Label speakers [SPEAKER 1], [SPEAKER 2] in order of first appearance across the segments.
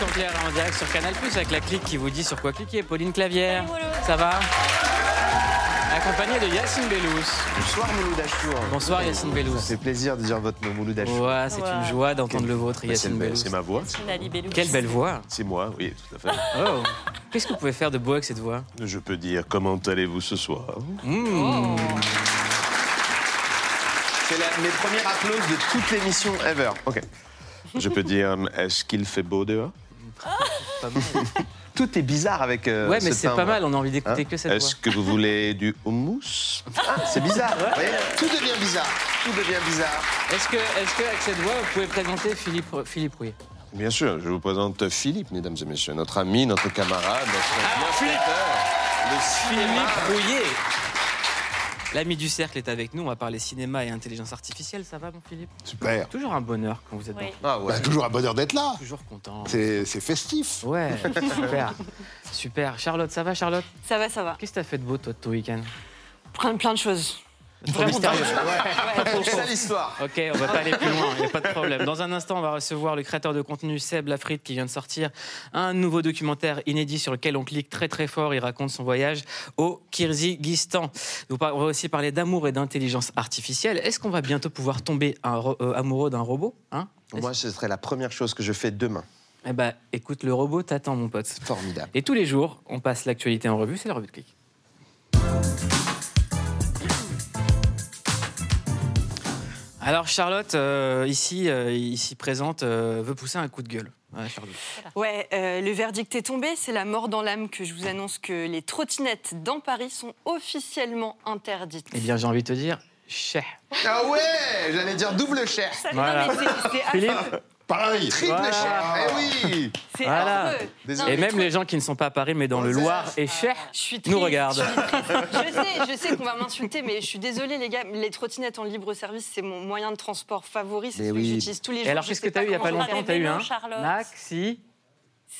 [SPEAKER 1] en direct sur Canal Plus avec la clique qui vous dit sur quoi cliquer. Pauline Clavière, ça va Accompagnée de Yacine Bellous.
[SPEAKER 2] Bonsoir Mouloud Achour.
[SPEAKER 1] Bonsoir Yacine Bellous.
[SPEAKER 2] Ça fait plaisir de dire votre nom Mouloud Achour.
[SPEAKER 1] Ouais, c'est une joie d'entendre le vôtre, Yacine
[SPEAKER 2] belle-
[SPEAKER 1] Bellous.
[SPEAKER 2] c'est ma voix.
[SPEAKER 1] Quelle belle voix.
[SPEAKER 2] C'est moi, oui, tout à fait.
[SPEAKER 1] Oh. Qu'est-ce que vous pouvez faire de beau avec cette voix?
[SPEAKER 2] Je peux dire comment allez-vous ce soir?
[SPEAKER 1] Mmh.
[SPEAKER 2] C'est mes premières applauses de toute l'émission ever. Ok. Je peux dire est-ce qu'il fait beau dehors? Tout est bizarre avec. euh,
[SPEAKER 1] Ouais, mais
[SPEAKER 2] ce
[SPEAKER 1] c'est pas mal, on a envie d'écouter
[SPEAKER 2] Hein
[SPEAKER 1] que cette voix.
[SPEAKER 2] Est-ce que vous voulez du houmous Ah, C'est bizarre. vous voyez Tout devient bizarre. Tout devient bizarre.
[SPEAKER 1] Est-ce que, est-ce que, avec cette voix, vous pouvez présenter Philippe, Philippe Rouillet?
[SPEAKER 2] Bien sûr, je vous présente Philippe, mesdames et messieurs, notre ami, notre camarade, notre bienfaiteur, le cinéma.
[SPEAKER 1] Philippe Rouillet L'ami du cercle est avec nous, on va parler cinéma et intelligence artificielle, ça va mon Philippe?
[SPEAKER 3] Super.
[SPEAKER 1] Toujours un bonheur quand vous êtes
[SPEAKER 4] Oui.
[SPEAKER 2] Ah ouais.
[SPEAKER 3] Bah, toujours un bonheur d'être là.
[SPEAKER 1] dans... Toujours content.
[SPEAKER 3] C'est c'est festif.
[SPEAKER 1] Ouais, super. Super. Charlotte, ça va Charlotte?
[SPEAKER 4] Ça va, ça va.
[SPEAKER 1] Qu'est-ce que t'as fait de beau toi de ton week-end?
[SPEAKER 4] Plein, plein de choses.
[SPEAKER 1] Trop mystérieux.
[SPEAKER 2] C'est l'histoire.
[SPEAKER 1] Ok, on va pas aller plus loin, il n'y a pas de problème. Dans un instant, on va recevoir le créateur de contenu Seb Lafrite qui vient de sortir un nouveau documentaire inédit sur lequel on clique très très fort. Il raconte son voyage au Kyrgyzstan. On va aussi parler d'amour et d'intelligence artificielle. Est-ce qu'on va bientôt pouvoir tomber un euh, amoureux d'un robot hein?
[SPEAKER 2] Moi, ce serait la première chose que je fais demain.
[SPEAKER 1] Eh ben, écoute, le robot t'attend, mon pote.
[SPEAKER 2] Formidable.
[SPEAKER 1] Et tous les jours, on passe l'actualité en revue, c'est la revue de clic. Alors Charlotte, euh, ici, euh, ici présente, euh, veut pousser un coup de gueule. Ouais,
[SPEAKER 4] euh, le verdict est tombé. C'est la mort dans l'âme que je vous annonce que les trottinettes dans Paris sont officiellement interdites.
[SPEAKER 1] Eh bien, j'ai envie de te dire, cher.
[SPEAKER 2] Ah ouais J'allais dire double cher.
[SPEAKER 4] Ça-
[SPEAKER 1] Voilà.
[SPEAKER 4] Non, mais c'est- c'est
[SPEAKER 1] Philippe.
[SPEAKER 3] Pareil.
[SPEAKER 2] Triple
[SPEAKER 1] Voilà.
[SPEAKER 2] cher. Eh oui
[SPEAKER 4] C'est
[SPEAKER 1] Voilà.
[SPEAKER 4] affreux.
[SPEAKER 2] Désolé.
[SPEAKER 4] Non,
[SPEAKER 1] Et
[SPEAKER 4] mais
[SPEAKER 1] même les gens qui ne sont pas à Paris, mais dans le Loir et cher,
[SPEAKER 4] Je suis
[SPEAKER 1] nous regardent.
[SPEAKER 4] Je, suis triste. Je sais, je sais qu'on va m'insulter, mais je suis désolée, les gars. Les trottinettes en libre service, c'est mon moyen de transport favori. C'est
[SPEAKER 2] Mais
[SPEAKER 4] ce
[SPEAKER 2] oui.
[SPEAKER 4] que j'utilise tous les jours.
[SPEAKER 1] Et alors,
[SPEAKER 4] Je
[SPEAKER 1] qu'est-ce
[SPEAKER 4] sais
[SPEAKER 1] que tu as eu il n'y a pas
[SPEAKER 4] comment
[SPEAKER 1] longtemps Tu as eu un
[SPEAKER 4] Charlotte.
[SPEAKER 1] Maxi.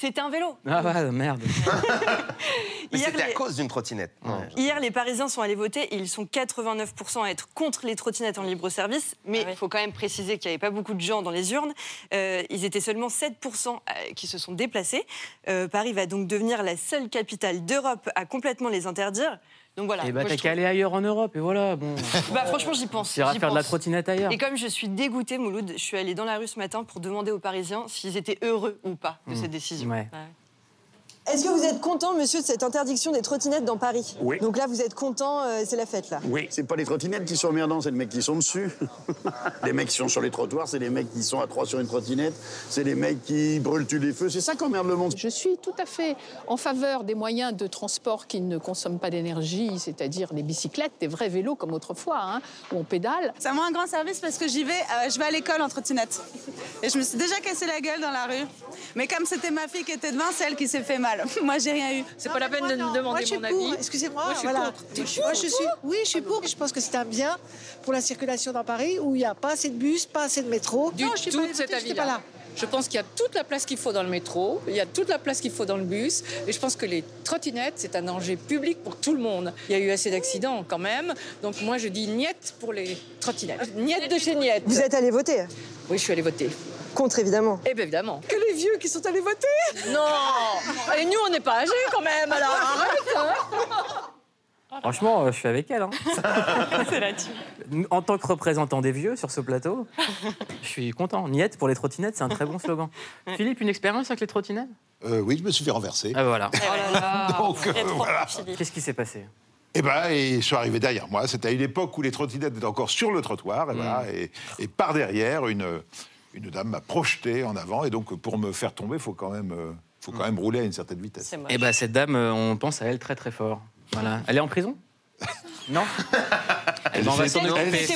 [SPEAKER 4] C'était un vélo.
[SPEAKER 1] Ah ouais, merde.
[SPEAKER 2] Mais
[SPEAKER 4] Hier,
[SPEAKER 2] c'était à
[SPEAKER 4] les-
[SPEAKER 2] cause d'une trottinette. Ouais.
[SPEAKER 4] Hier, les Parisiens sont allés voter et ils sont 89% à être contre les trottinettes en libre service. Mais il
[SPEAKER 1] Ah
[SPEAKER 4] faut quand même préciser qu'il n'y avait pas beaucoup de gens dans les urnes. Euh, ils étaient seulement 7% à- qui se sont déplacés. Euh, Paris va donc devenir la seule capitale d'Europe à complètement les interdire. Donc voilà.
[SPEAKER 1] Et bah,
[SPEAKER 4] moi,
[SPEAKER 1] t'as qu'à aller ailleurs en Europe, et voilà. Bon.
[SPEAKER 4] Bah, franchement, j'y pense. J'y
[SPEAKER 1] faire de la trottinette ailleurs.
[SPEAKER 4] Et comme je suis dégoûtée, Mouloud, je suis allée dans la rue ce matin pour demander aux Parisiens s'ils étaient heureux ou pas de cette décision.
[SPEAKER 1] Ouais.
[SPEAKER 5] Est-ce que vous êtes content, monsieur, de cette interdiction des trottinettes dans Paris?
[SPEAKER 6] Oui.
[SPEAKER 5] Donc là, vous êtes content, euh, c'est la fête, là?
[SPEAKER 6] Oui. C'est pas les trottinettes qui sont emmerdants, c'est les mecs qui sont dessus. les mecs qui sont sur les trottoirs, c'est les mecs qui sont à trois sur une trottinette, c'est les mecs qui brûlent tu les feux. C'est ça qu'emmerde le monde.
[SPEAKER 7] Je suis tout à fait en faveur des moyens de transport qui ne consomment pas d'énergie, c'est-à-dire des bicyclettes, des vrais vélos comme autrefois, hein, où on pédale.
[SPEAKER 8] Ça me rend un grand service parce que j'y vais, euh, je vais à l'école en trottinette. Et je me suis déjà cassé la gueule dans la rue. Mais comme c'était ma fille qui était devant, c'est elle qui s'est fait mal. Moi, j'ai rien eu.
[SPEAKER 9] C'est pas la peine de me demander
[SPEAKER 10] Moi, je suis
[SPEAKER 9] mon
[SPEAKER 10] pour.
[SPEAKER 9] avis.
[SPEAKER 10] Excusez-moi,
[SPEAKER 9] Moi, je suis
[SPEAKER 10] voilà.
[SPEAKER 9] contre.
[SPEAKER 10] Moi, je suis. Oui, je suis pour. Je pense que c'est un bien pour la circulation dans Paris où il n'y a pas assez de bus, pas assez de métro.
[SPEAKER 7] Du
[SPEAKER 10] non, je suis
[SPEAKER 7] tout
[SPEAKER 10] pas
[SPEAKER 7] cet avis-là.
[SPEAKER 10] là.
[SPEAKER 7] Je pense qu'il y a toute la place qu'il faut dans le métro, il y a toute la place qu'il faut dans le bus, et je pense que les trottinettes, c'est un danger public pour tout le monde. Il y a eu assez d'accidents quand même, donc moi je dis niette pour les trottinettes. Niette de chez niette.
[SPEAKER 5] Vous êtes allé voter
[SPEAKER 7] Oui, je suis allée voter.
[SPEAKER 5] Contre, évidemment.
[SPEAKER 7] Eh bien évidemment.
[SPEAKER 10] Que les vieux qui sont allés voter
[SPEAKER 7] Non Et nous, on n'est pas âgés quand même, alors arrête hein.
[SPEAKER 1] Franchement, euh, je suis avec elle. hein. En tant que représentant des vieux sur ce plateau, je suis content. Niette pour les trottinettes, c'est un très bon slogan. Philippe, une expérience avec les trottinettes?
[SPEAKER 3] Euh, oui, je me suis fait renverser.
[SPEAKER 1] Ah voilà.
[SPEAKER 3] Donc, euh, voilà.
[SPEAKER 1] Qu'est-ce qui s'est passé?
[SPEAKER 3] Eh ben, ils sont arrivés derrière moi. C'était à une époque où les trottinettes étaient encore sur le trottoir. Et, voilà, et, et par derrière, une, une dame m'a projeté en avant. Et donc, pour me faire tomber, il faut quand même, euh, faut quand même rouler à une certaine vitesse.
[SPEAKER 1] Eh ben cette dame, euh, on pense à elle très très fort. Voilà. Elle est en prison? Non? On va s'en occuper.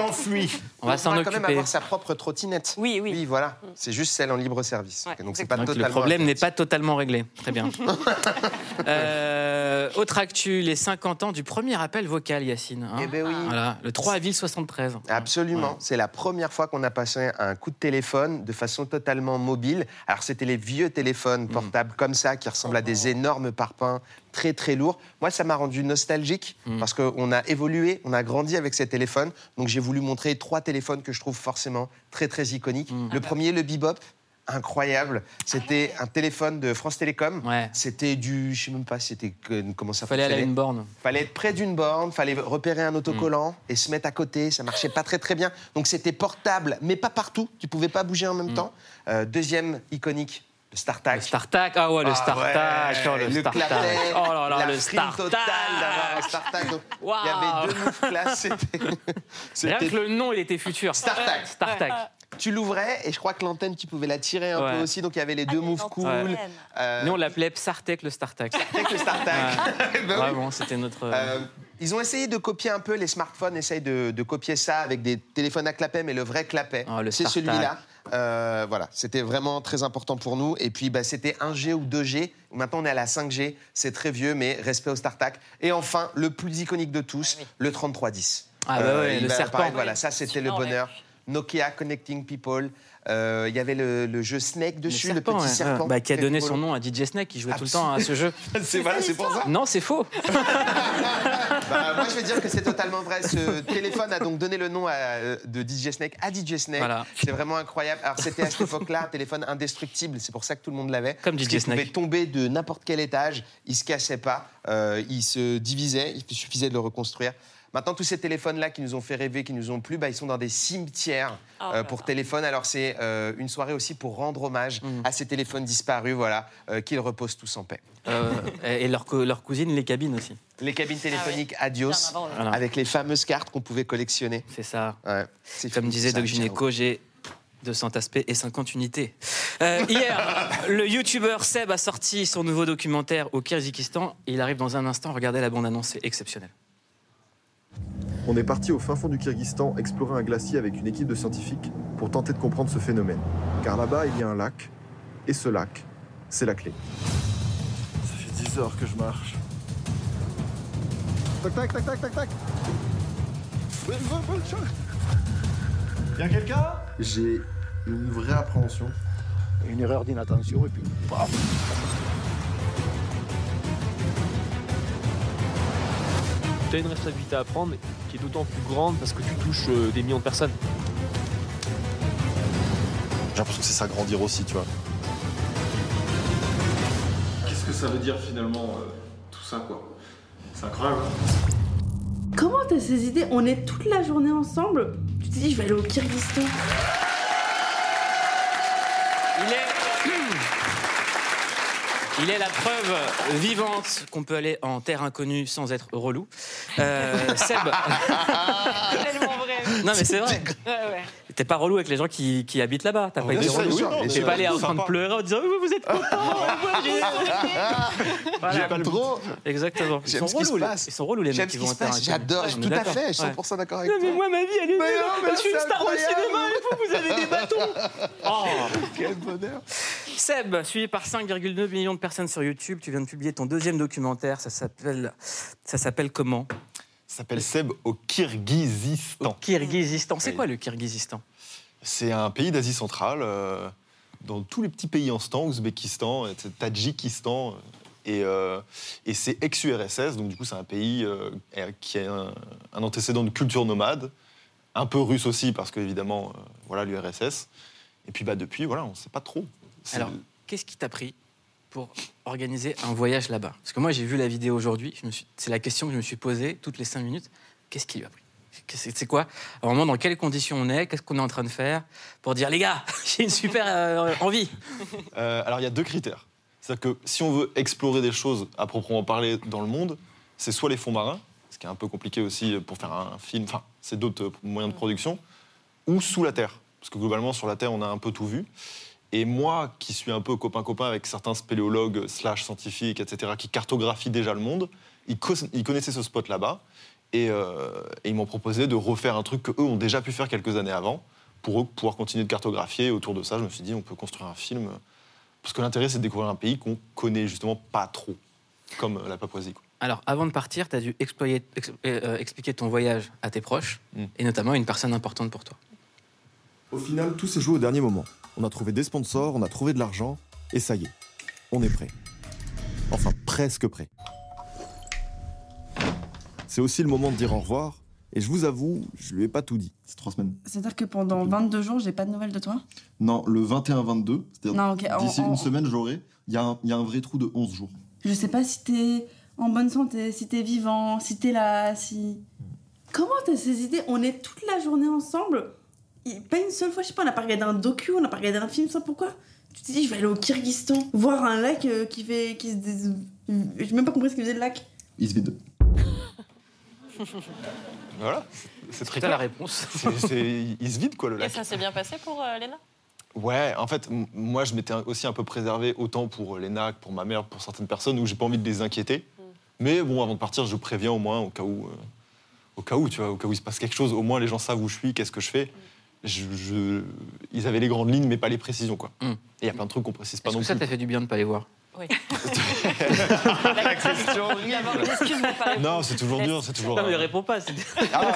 [SPEAKER 3] enfui.
[SPEAKER 1] On va
[SPEAKER 2] On
[SPEAKER 1] s'en
[SPEAKER 2] pourra quand même
[SPEAKER 1] occuper.
[SPEAKER 2] avoir sa propre trottinette.
[SPEAKER 4] Oui, oui.
[SPEAKER 2] Oui, voilà. C'est juste celle en libre service.
[SPEAKER 4] Ouais,
[SPEAKER 2] donc c'est pas
[SPEAKER 1] Donc, le
[SPEAKER 2] totalement
[SPEAKER 1] problème n'est pas totalement réglé. Très bien. Euh, autre actu, les 50 ans du premier appel vocal, Yacine. hein.
[SPEAKER 2] Eh ben oui.
[SPEAKER 1] Voilà, le 3 avril 73.
[SPEAKER 2] Absolument. C'est la première fois qu'on a passé un coup de téléphone de façon totalement mobile. Alors, c'était les vieux téléphones portables comme ça qui ressemblent à des énormes parpaings très, très lourds. Moi, ça m'a rendu nostalgique parce qu'on a évolué, on a grandi avec ces téléphones, donc j'ai voulu montrer trois téléphones que je trouve forcément très très iconiques.
[SPEAKER 1] Mm.
[SPEAKER 2] Le premier, le Bebop. Incroyable. C'était un téléphone de France Télécom.
[SPEAKER 1] Ouais.
[SPEAKER 2] C'était du. Je sais même pas c'était comment ça
[SPEAKER 1] Fallait aller à une borne.
[SPEAKER 2] Fallait être près d'une borne, fallait repérer un autocollant
[SPEAKER 1] Mm.
[SPEAKER 2] et se mettre à côté. Ça marchait pas très très bien. Donc c'était portable, mais pas partout. Tu pouvais pas bouger en même
[SPEAKER 1] Mm.
[SPEAKER 2] temps. Euh, deuxième iconique, le StarTac.
[SPEAKER 1] Le StarTac, ah ouais, le
[SPEAKER 2] Ah
[SPEAKER 1] StarTac,
[SPEAKER 2] ouais,
[SPEAKER 1] oh, le, StarTac. oh là là,
[SPEAKER 2] la
[SPEAKER 1] le StarTac.
[SPEAKER 2] totale d'avoir un StarTac. Donc, Il y avait deux moves classe. C'était.
[SPEAKER 1] Rien que le nom, il était futur.
[SPEAKER 2] StarTac.
[SPEAKER 1] StarTac.
[SPEAKER 2] Tu l'ouvrais et je crois que l'antenne, tu pouvais la tirer un
[SPEAKER 1] Ouais.
[SPEAKER 2] peu aussi. Donc il y avait les deux
[SPEAKER 4] mais
[SPEAKER 2] moves cool.
[SPEAKER 1] Ouais.
[SPEAKER 2] Euh,
[SPEAKER 1] Nous, on l'appelait Psartec, le StarTac.
[SPEAKER 2] avec le StarTac. Bah oui.
[SPEAKER 1] Vraiment, c'était notre.
[SPEAKER 2] Euh, ils ont essayé de copier un peu, les smartphones essayent de, de copier ça avec des téléphones à clapet, mais le vrai clapet,
[SPEAKER 1] Oh, le
[SPEAKER 2] c'est
[SPEAKER 1] StarTac.
[SPEAKER 2] celui-là. Euh, voilà, c'était vraiment très important pour nous. Et puis, bah, c'était 1G ou 2G. Maintenant, on est à la 5G. C'est très vieux, mais respect au StarTac. Et enfin, le plus iconique de tous, le 3310.
[SPEAKER 1] Ah bah ouais,
[SPEAKER 2] il
[SPEAKER 1] le
[SPEAKER 2] va-
[SPEAKER 1] serpent.
[SPEAKER 2] pareil, voilà, ça, c'était le
[SPEAKER 4] ouais.
[SPEAKER 2] bonheur. Nokia Connecting People. Euh, Il y avait le, le jeu Snake dessus, le,
[SPEAKER 1] serpent,
[SPEAKER 2] petit
[SPEAKER 1] ouais.
[SPEAKER 2] serpent.
[SPEAKER 1] Bah, qui a donné son nom à DJ Snake, qui jouait tout le temps à ce jeu.
[SPEAKER 2] C'est voilà, c'est pour ça.
[SPEAKER 1] Non, c'est faux.
[SPEAKER 2] Bah, moi, je vais dire que c'est totalement vrai. Ce téléphone a donc donné le nom à- de DJ Snake à DJ Snake.
[SPEAKER 1] Voilà.
[SPEAKER 2] C'est vraiment incroyable. Alors, c'était à cette époque-là un téléphone indestructible. C'est pour ça que tout le monde l'avait.
[SPEAKER 1] Comme DJ Snake.
[SPEAKER 2] pouvait tomber de n'importe quel étage. Il se cassait pas. Euh, il se divisait. Il suffisait de le reconstruire. Maintenant, tous ces téléphones-là qui nous ont fait rêver, qui nous ont plu, bah, ils sont dans des cimetières
[SPEAKER 4] Oh
[SPEAKER 2] euh, pour
[SPEAKER 4] là.
[SPEAKER 2] téléphone. Alors, c'est euh, une soirée aussi pour rendre hommage
[SPEAKER 1] Mm.
[SPEAKER 2] à ces téléphones disparus, voilà, euh, qu'ils reposent tous en paix.
[SPEAKER 1] Euh, et leur, co- leur cousine, les cabines aussi.
[SPEAKER 2] Les cabines téléphoniques
[SPEAKER 4] Bien
[SPEAKER 2] Adios,
[SPEAKER 4] avant, ouais.
[SPEAKER 1] Voilà.
[SPEAKER 2] avec les fameuses cartes qu'on pouvait collectionner.
[SPEAKER 1] C'est ça.
[SPEAKER 2] Ouais,
[SPEAKER 1] Comme
[SPEAKER 2] fini,
[SPEAKER 1] disait Doc. Gynéco, j'ai 200 aspects et 50 unités. Euh, hier, le youtubeur Seb a sorti son nouveau documentaire au Kyrgyzstan. Il arrive dans un instant. Regardez la bande-annonce, c'est exceptionnel.
[SPEAKER 9] On est parti au fin fond du Kyrgyzstan explorer un glacier avec une équipe de scientifiques pour tenter de comprendre ce phénomène. Car là-bas, il y a un lac, et ce lac, c'est la clé. Ça fait 10 heures que je marche. Tac, tac, tac, tac, tac, tac Y'a quelqu'un? J'ai une vraie appréhension.
[SPEAKER 6] Une erreur d'inattention et puis paf.
[SPEAKER 11] Tu as une responsabilité à prendre qui est d'autant plus grande parce que tu touches euh, des millions de personnes.
[SPEAKER 9] J'ai l'impression que c'est ça grandir aussi, tu vois.
[SPEAKER 12] Qu'est-ce que ça veut dire finalement euh, tout ça quoi? C'est incroyable.
[SPEAKER 13] Comment t'as ces idées? On est toute la journée ensemble? Tu te dis, je vais aller au Kyrgyzstan.
[SPEAKER 1] Il est... Il est la preuve vivante qu'on peut aller en terre inconnue sans être relou. Euh, Seb,
[SPEAKER 4] Tellement vrai.
[SPEAKER 1] non mais c'est vrai.
[SPEAKER 4] Ouais, ouais.
[SPEAKER 1] T'es pas relou avec les gens qui, qui habitent là-bas. T'as pas été
[SPEAKER 2] sûr,
[SPEAKER 1] relou.
[SPEAKER 2] sûr, bien
[SPEAKER 1] T'es pas allé en train de pleurer en disant vous, vous êtes content. Voilà.
[SPEAKER 2] J'aime trop.
[SPEAKER 1] Exactement. Ils sont
[SPEAKER 2] ce qui se
[SPEAKER 1] relous. les-. Ils sont relous les mecs qui vont en terre inconnue.
[SPEAKER 2] J'adore, tout à fait, je suis
[SPEAKER 1] Ouais.
[SPEAKER 2] 100% d'accord avec
[SPEAKER 1] Non,
[SPEAKER 2] toi.
[SPEAKER 1] mais moi, ma vie, elle est
[SPEAKER 2] Mais
[SPEAKER 1] nulle.
[SPEAKER 2] non, mais
[SPEAKER 1] Je suis une star au cinéma et vous, vous avez des bâtons. Oh.
[SPEAKER 2] Quel bonheur.
[SPEAKER 1] Seb, suivi par 5,2 millions de personnes sur YouTube, tu viens de publier ton deuxième documentaire. Ça s'appelle, ça s'appelle comment?
[SPEAKER 9] Ça s'appelle Seb au Kyrgyzstan.
[SPEAKER 1] Kyrgyzstan. C'est
[SPEAKER 9] Oui.
[SPEAKER 1] quoi le Kyrgyzstan
[SPEAKER 9] C'est un pays d'Asie centrale, euh, dans tous les petits pays en ce temps, Ouzbékistan, Tadjikistan, et, euh, et c'est ex-URSS, donc du coup c'est un pays euh, qui a un, un antécédent de culture nomade, un peu russe aussi, parce qu'évidemment, euh, voilà l'URSS. Et puis bah, depuis, voilà, on ne sait pas trop.
[SPEAKER 1] Alors, qu'est-ce qui t'a pris pour organiser un voyage là-bas? Parce que moi, j'ai vu la vidéo aujourd'hui. suis- C'est la question que je me suis posée toutes les cinq minutes. Qu'est-ce qui lui a pris? C'est quoi? Moment, dans quelles conditions on est? Qu'est-ce qu'on est en train de faire? Pour dire, les gars, j'ai une super euh, envie
[SPEAKER 9] Euh, alors il y a deux critères. C'est-à-dire que si on veut explorer des choses à proprement parler dans le monde, c'est soit les fonds marins, ce qui est un peu compliqué aussi pour faire un film, enfin c'est d'autres moyens de production, ou sous la terre. Parce que globalement sur la terre on a un peu tout vu. Et moi qui suis un peu copain-copain avec certains spéléologues slash scientifiques, etc., qui cartographient déjà le monde, ils, co- ils connaissaient ce spot là-bas et, euh, et ils m'ont proposé de refaire un truc qu'eux ont déjà pu faire quelques années avant pour eux pouvoir continuer de cartographier. Et autour de ça, je me suis dit, on peut construire un film. Parce que l'intérêt, c'est de découvrir un pays qu'on connaît justement pas trop, comme euh, la Papouasie. quoi.
[SPEAKER 1] Alors, avant de partir, tu as dû exployer- ex- euh, expliquer ton voyage à tes proches,
[SPEAKER 9] Mm.
[SPEAKER 1] et notamment à une personne importante pour toi.
[SPEAKER 9] Au final, tout s'est joué au dernier moment. On a trouvé des sponsors, on a trouvé de l'argent, et ça y est, on est prêt. Enfin, presque prêt. C'est aussi le moment de dire au revoir
[SPEAKER 14] Et je vous avoue, je lui ai pas tout dit.
[SPEAKER 15] C'est trois semaines.
[SPEAKER 13] C'est-à-dire que pendant 22 jours, j'ai pas de nouvelles de toi?
[SPEAKER 15] Non, le 21-22, c'est-à-dire
[SPEAKER 13] Non, ok, en-
[SPEAKER 15] d'ici une semaine, je l'aurai. Il y, a un- il y a un vrai trou de 11 jours.
[SPEAKER 13] Je sais pas si t'es en bonne santé, si t'es vivant, si t'es là, si. Comment t'as ces idées? On est toute la journée ensemble? Et pas une seule fois, je sais pas, on n'a pas regardé un docu, on n'a pas regardé un film, ça pourquoi? Tu t'es dit, je vais aller au Kyrgyzstan, voir un lac euh, qui fait. qui se. dés- J'ai même pas compris ce qu'il faisait le lac.
[SPEAKER 15] Il se vide.
[SPEAKER 9] Voilà, c'est très clair.
[SPEAKER 1] la réponse.
[SPEAKER 9] C'est- c'est- il se vide quoi le
[SPEAKER 16] Et
[SPEAKER 9] lac.
[SPEAKER 16] ça s'est bien passé pour euh, Léna?
[SPEAKER 9] Ouais, en fait, moi, je m'étais aussi un peu préservé, autant pour les NAC, pour ma mère, pour certaines personnes, où j'ai pas envie de les inquiéter. Mais bon, avant de partir, je préviens au moins, au cas où, euh, au cas où, tu vois, au cas où il se passe quelque chose, au moins les gens savent où je suis, qu'est-ce que je fais. Je, je- Ils avaient les grandes lignes, mais pas les précisions, quoi. Et il y a plein de trucs qu'on précise pas non
[SPEAKER 1] que ça
[SPEAKER 9] plus.
[SPEAKER 1] t'a fait du bien de pas les voir?
[SPEAKER 16] Oui.
[SPEAKER 1] La question
[SPEAKER 9] Non, c'est toujours dur, c'est toujours.
[SPEAKER 1] Non, mais
[SPEAKER 9] euh,
[SPEAKER 1] réponds pas. C'est
[SPEAKER 9] Ah,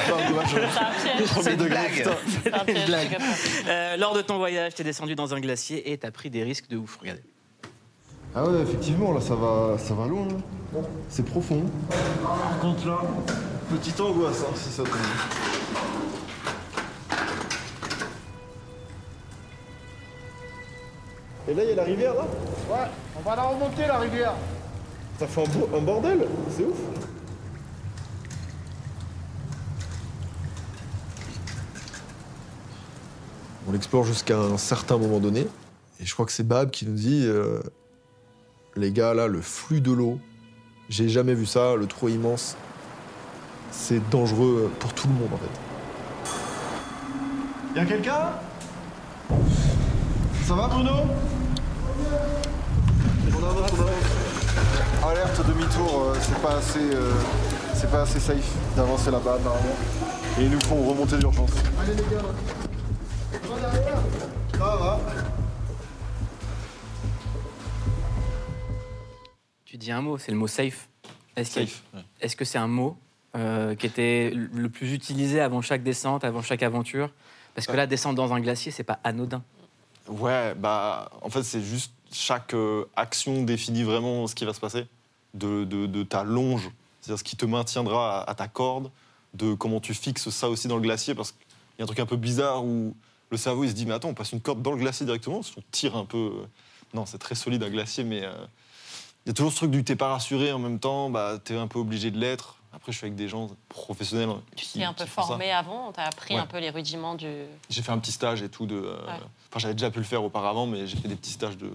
[SPEAKER 1] une blague.
[SPEAKER 9] putain.
[SPEAKER 1] C'est
[SPEAKER 16] un piège,
[SPEAKER 1] une blague.
[SPEAKER 16] ça.
[SPEAKER 1] Euh, lors de ton voyage, t'es descendu dans un glacier et t'as pris des risques de ouf. Regardez.
[SPEAKER 14] Ah ouais, effectivement, là, ça va, ça va loin. hein. C'est profond.
[SPEAKER 15] Par contre, là, petite angoisse, hein, si ça tombe. Et là, il y a la rivière, là
[SPEAKER 17] Ouais, on va la remonter la rivière.
[SPEAKER 15] Ça fait un, bo- un bordel, c'est ouf. On l'explore jusqu'à un certain moment donné. Et je crois que c'est Bab qui nous dit euh, Les gars, là, le flux de l'eau, j'ai jamais vu ça, le trou est immense. C'est dangereux pour tout le monde, en fait. Y'a quelqu'un? Ça va, Bruno? On avance, on avance.
[SPEAKER 17] Alerte demi-tour, euh, c'est pas assez, euh, c'est pas assez safe d'avancer là-bas normalement.
[SPEAKER 15] Et il nous faut remonter d'urgence.
[SPEAKER 17] Allez les gars, va derrière Ça va.
[SPEAKER 1] Tu dis un mot, c'est le mot safe. Est-ce que c'est un mot euh, qui était le plus utilisé avant chaque descente, avant chaque aventure? Parce que là, descendre dans un glacier, c'est pas anodin.
[SPEAKER 9] Ouais, bah, en fait, c'est juste chaque euh, action définit vraiment ce qui va se passer. De, de- ta longe, c'est-à-dire ce qui te maintiendra à, à ta corde, de comment tu fixes ça aussi dans le glacier, parce qu'il y a un truc un peu bizarre où le cerveau il se dit mais attends, on passe une corde dans le glacier directement, si on tire un peu. euh, Non, c'est très solide un glacier, mais euh, il y a toujours ce truc du t'es pas rassuré en même temps, bah, t'es un peu obligé de l'être. Après, je suis avec des gens professionnels
[SPEAKER 16] Tu t'es un peu formé avant, t'as appris
[SPEAKER 9] Ouais.
[SPEAKER 16] un peu les rudiments du.
[SPEAKER 9] J'ai fait un petit stage et tout de. euh,
[SPEAKER 16] Ouais.
[SPEAKER 9] Enfin, j'avais déjà pu le faire auparavant, mais j'ai fait des petits stages de.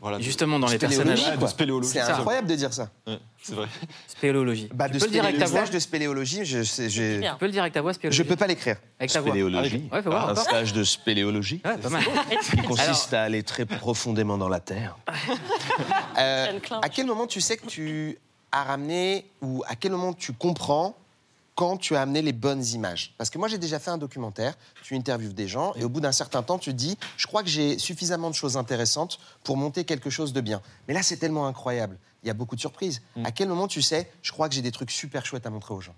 [SPEAKER 9] Voilà. de-
[SPEAKER 1] Justement, dans les
[SPEAKER 2] Spéléologie,
[SPEAKER 1] personnages.
[SPEAKER 9] Spéléologie.
[SPEAKER 2] C'est
[SPEAKER 9] ça.
[SPEAKER 2] incroyable de dire ça.
[SPEAKER 9] Ouais, c'est vrai.
[SPEAKER 1] Spéléologie.
[SPEAKER 2] Bah,
[SPEAKER 1] tu
[SPEAKER 2] de
[SPEAKER 1] peux le dire avec ta voix.
[SPEAKER 2] stage de spéléologie, je sais, j'ai-
[SPEAKER 1] Tu peux le dire avec ta voix, spéléologie.
[SPEAKER 2] je peux pas l'écrire.
[SPEAKER 1] Avec ta voix.
[SPEAKER 18] Spéléologie.
[SPEAKER 1] Ouais, faut voir.
[SPEAKER 18] un stage de spéléologie
[SPEAKER 1] Ouais, pas mal.
[SPEAKER 18] qui consiste à aller très profondément dans la terre.
[SPEAKER 2] Euh, à quel moment tu sais que tu as ramené ou à quel moment tu comprends quand tu as amené les bonnes images Parce que moi j'ai déjà fait un documentaire, tu interviews des gens et au bout d'un certain temps tu te dis je crois que j'ai suffisamment de choses intéressantes pour monter quelque chose de bien. Mais là c'est tellement incroyable, il y a beaucoup de surprises. À quel moment tu sais je crois que j'ai des trucs super chouettes à montrer aux gens?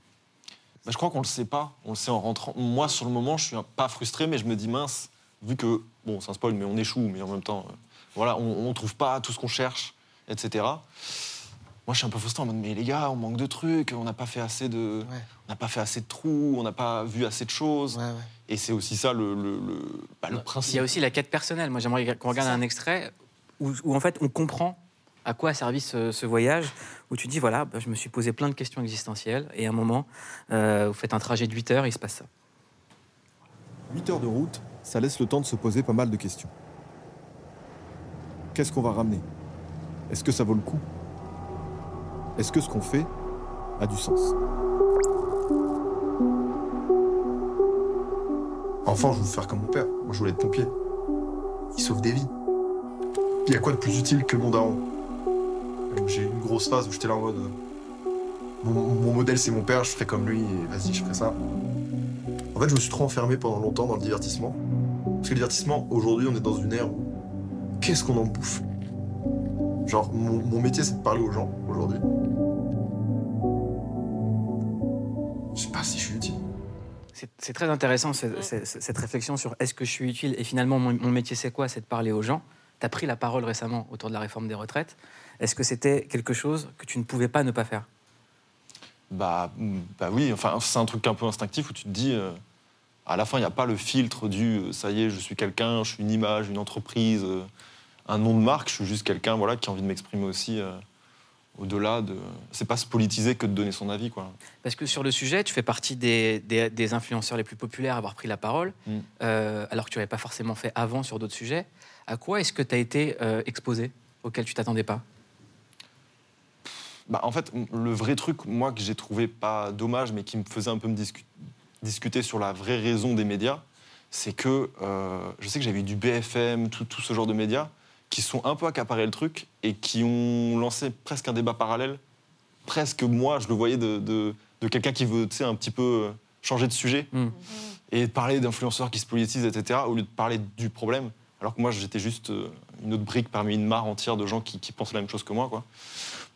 [SPEAKER 9] Bah, je crois qu'on le sait pas. On le sait en rentrant. Moi, sur le moment, je suis pas frustré, mais je me dis mince, vu que, bon, c'est un spoil, mais on échoue, mais en même temps, euh, voilà, on, on trouve pas tout ce qu'on cherche, etc. Moi, je suis un peu frustré en mode, mais les gars, on manque de trucs, on n'a pas fait assez de, on n'a pas fait assez de trous, on n'a pas vu assez de choses. Et c'est aussi ça le, le, le- bah, le principe.
[SPEAKER 1] Il y a aussi la quête personnelle. Moi, j'aimerais qu'on regarde un extrait où, où, en fait on comprend à quoi a servi ce, ce voyage, où tu dis voilà, bah, je me suis posé plein de questions existentielles, et à un moment, euh, vous faites un trajet de 8 heures, il se passe ça.
[SPEAKER 14] 8 heures de route, ça laisse le temps de se poser pas mal de questions. Qu'est-ce qu'on va ramener? Est-ce que ça vaut le coup? Est-ce que ce qu'on fait a du sens
[SPEAKER 19] Enfant, je voulais faire comme mon père. Moi, je voulais être pompier. Il sauve des vies. Il y a quoi de plus utile que mon daron Donc, J'ai une grosse phase où j'étais là en mode. euh, Mon, modèle, c'est mon père, je ferai comme lui, vas-y, je ferai ça. En fait, je me suis trop enfermé pendant longtemps dans le divertissement. Parce que le divertissement, aujourd'hui, on est dans une ère où. Qu'est-ce qu'on en bouffe? Genre, mon, mon métier, c'est de parler aux gens, aujourd'hui. Je sais pas si je suis utile.
[SPEAKER 1] C'est très intéressant ce- ce- ce- cette réflexion sur est-ce que je suis utile et finalement mon, mon métier c'est quoi? C'est de parler aux gens. Tu as pris la parole récemment autour de la réforme des retraites. Est-ce que c'était quelque chose que tu ne pouvais pas ne pas faire?
[SPEAKER 9] Bah, bah oui, enfin, c'est un truc un peu instinctif où tu te dis, euh, à la fin, il n'y a pas le filtre du euh, ça y est, je suis quelqu'un, je suis une image, une entreprise, euh, un nom de marque, je suis juste quelqu'un voilà, qui a envie de m'exprimer aussi euh, au-delà de. C'est pas se politiser que de donner son avis, quoi.
[SPEAKER 1] Parce que sur le sujet, tu fais partie des, des- des influenceurs les plus populaires à avoir pris la parole,
[SPEAKER 9] Mm.
[SPEAKER 1] euh, alors que tu n'avais pas forcément fait avant sur d'autres sujets. À quoi est-ce que tu as été euh, exposé auquel tu t'attendais pas?
[SPEAKER 9] Bah, en fait, le vrai truc, moi, que j'ai trouvé pas dommage, mais qui me faisait un peu me discu- discuter sur la vraie raison des médias, c'est que euh, je sais que j'avais eu du BFM, tout, tout ce genre de médias, qui sont un peu accaparés le truc et qui ont lancé presque un débat parallèle. Presque moi, je le voyais de, de- de quelqu'un qui veut, un petit peu euh, changer de sujet et parler d'influenceurs qui se politisent, etc., au lieu de parler du problème. Alors que moi, j'étais juste euh, une autre brique parmi une mare entière de gens qui, qui pensent la même chose que moi, quoi.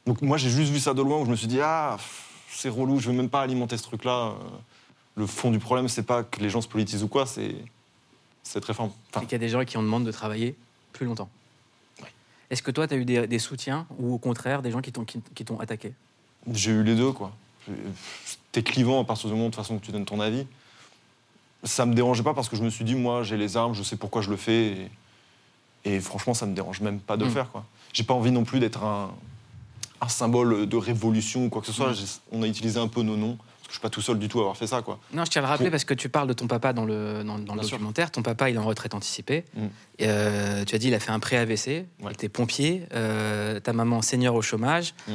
[SPEAKER 9] Donc moi, j'ai juste vu ça de loin où je me suis dit, ah, c'est relou, je veux même pas alimenter ce truc-là. Euh, Le fond du problème, c'est pas que les gens se politisent ou quoi, c'est cette réforme.
[SPEAKER 1] C'est qu'il y a des gens qui en demandent de travailler plus longtemps. Est-ce que toi, tu as eu des, des soutiens ou au contraire des gens qui t'ont qui, attaqué?
[SPEAKER 9] J'ai eu les deux, quoi. T'es clivant à partir du moment de toute façon que tu donnes ton avis. Ça me dérangeait pas parce que je me suis dit, moi, j'ai les armes, je sais pourquoi je le fais. Et, et franchement, ça me dérange même pas de le
[SPEAKER 1] Mm.
[SPEAKER 9] faire, quoi. J'ai pas envie non plus d'être un, un symbole de révolution ou quoi que ce soit.
[SPEAKER 1] Mm.
[SPEAKER 9] On a utilisé un peu nos noms. Parce que je suis pas tout seul du tout à avoir fait ça, quoi.
[SPEAKER 1] Non, je tiens à le rappeler
[SPEAKER 9] Pour-
[SPEAKER 1] parce que tu parles de ton papa dans le, dans, dans le
[SPEAKER 9] Bien sûr.
[SPEAKER 1] documentaire. Ton papa, il est en retraite anticipée.
[SPEAKER 9] Mm.
[SPEAKER 1] Euh, tu as dit il a fait un pré-AVC, il était pompier. euh, ta maman, senior au chômage.
[SPEAKER 9] Mm.